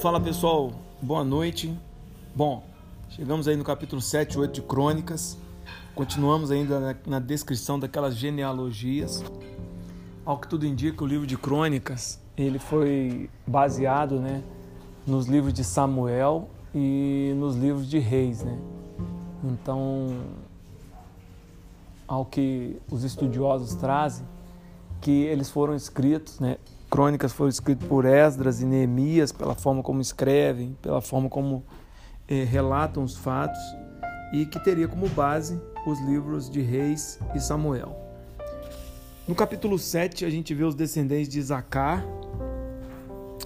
Fala pessoal, boa noite. Bom, chegamos aí no capítulo 7 e 8 de Crônicas. Continuamos ainda na, na, descrição daquelas genealogias. Ao que tudo indica, o livro de Crônicas ele foi baseado né, nos livros de Samuel e nos livros de Reis. Né? Então, ao que os estudiosos trazem, que eles foram escritos, né, crônicas foram escritas por Esdras e Neemias, pela forma como escrevem, pela forma como eh, relatam os fatos, e que teria como base os livros de Reis e Samuel. No capítulo 7, a gente vê os descendentes de Isacar.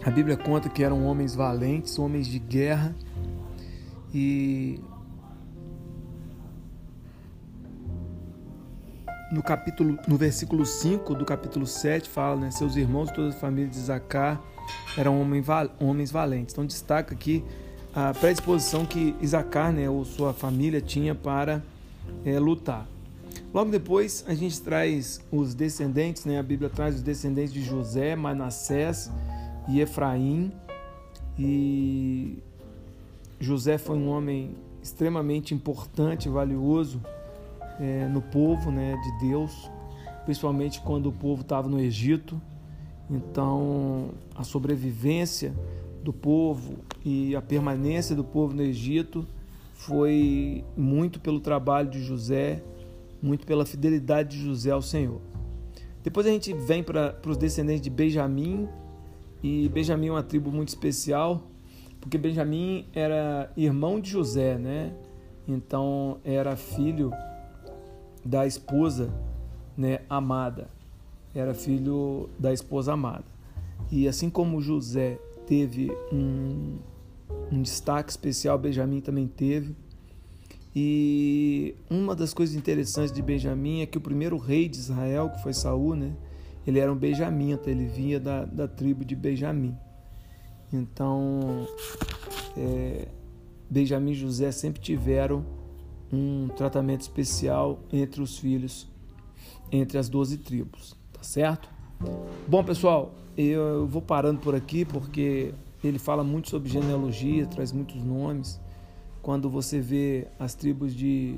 A Bíblia conta que eram homens valentes, homens de guerra, e no capítulo, no versículo 5 do capítulo 7 fala, né, seus irmãos toda a família de Zacar eram homens valentes. Então destaca aqui a predisposição que Isacar, né, ou sua família tinha para é, lutar. Logo depois a gente traz os descendentes, né, a Bíblia traz os descendentes de José, Manassés e Efraim. E José foi um homem extremamente importante, valioso é, no povo né, de Deus, principalmente quando o povo estava no Egito. Então, a sobrevivência do povo e a permanência do povo no Egito foi muito pelo trabalho de José, muito pela fidelidade de José ao Senhor. Depois a gente vem para os descendentes de Benjamim, e Benjamim é uma tribo muito especial, porque Benjamim era irmão de José, né? Então era filho da esposa né, amada. Era filho da esposa amada. E assim como José teve um, um destaque especial, Benjamim também teve. E uma das coisas interessantes de Benjamim é que o primeiro rei de Israel, que foi Saul, né, ele era um benjamita, ele vinha da, da tribo de Benjamim. Então, é, Benjamim e José sempre tiveram um tratamento especial entre os filhos, entre as 12 tribos, tá certo? Bom, pessoal, eu vou parando por aqui porque ele fala muito sobre genealogia, traz muitos nomes. Quando você vê as tribos de,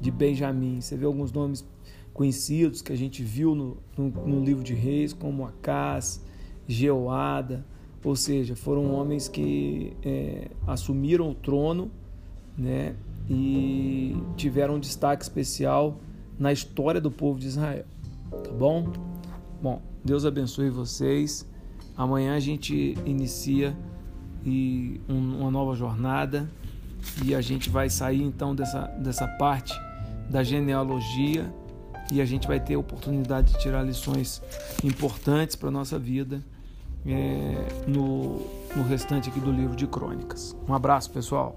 de Benjamim, você vê alguns nomes conhecidos que a gente viu no, no, no livro de Reis, como Acás, Jeoada, ou seja, foram homens que é, assumiram o trono, né, e tiveram um destaque especial na história do povo de Israel. Tá bom? Bom, Deus abençoe vocês. Amanhã a gente inicia e uma nova jornada e a gente vai sair então dessa, dessa parte da genealogia e a gente vai ter a oportunidade de tirar lições importantes para a nossa vida é, no, no restante aqui do livro de crônicas. Um abraço, pessoal.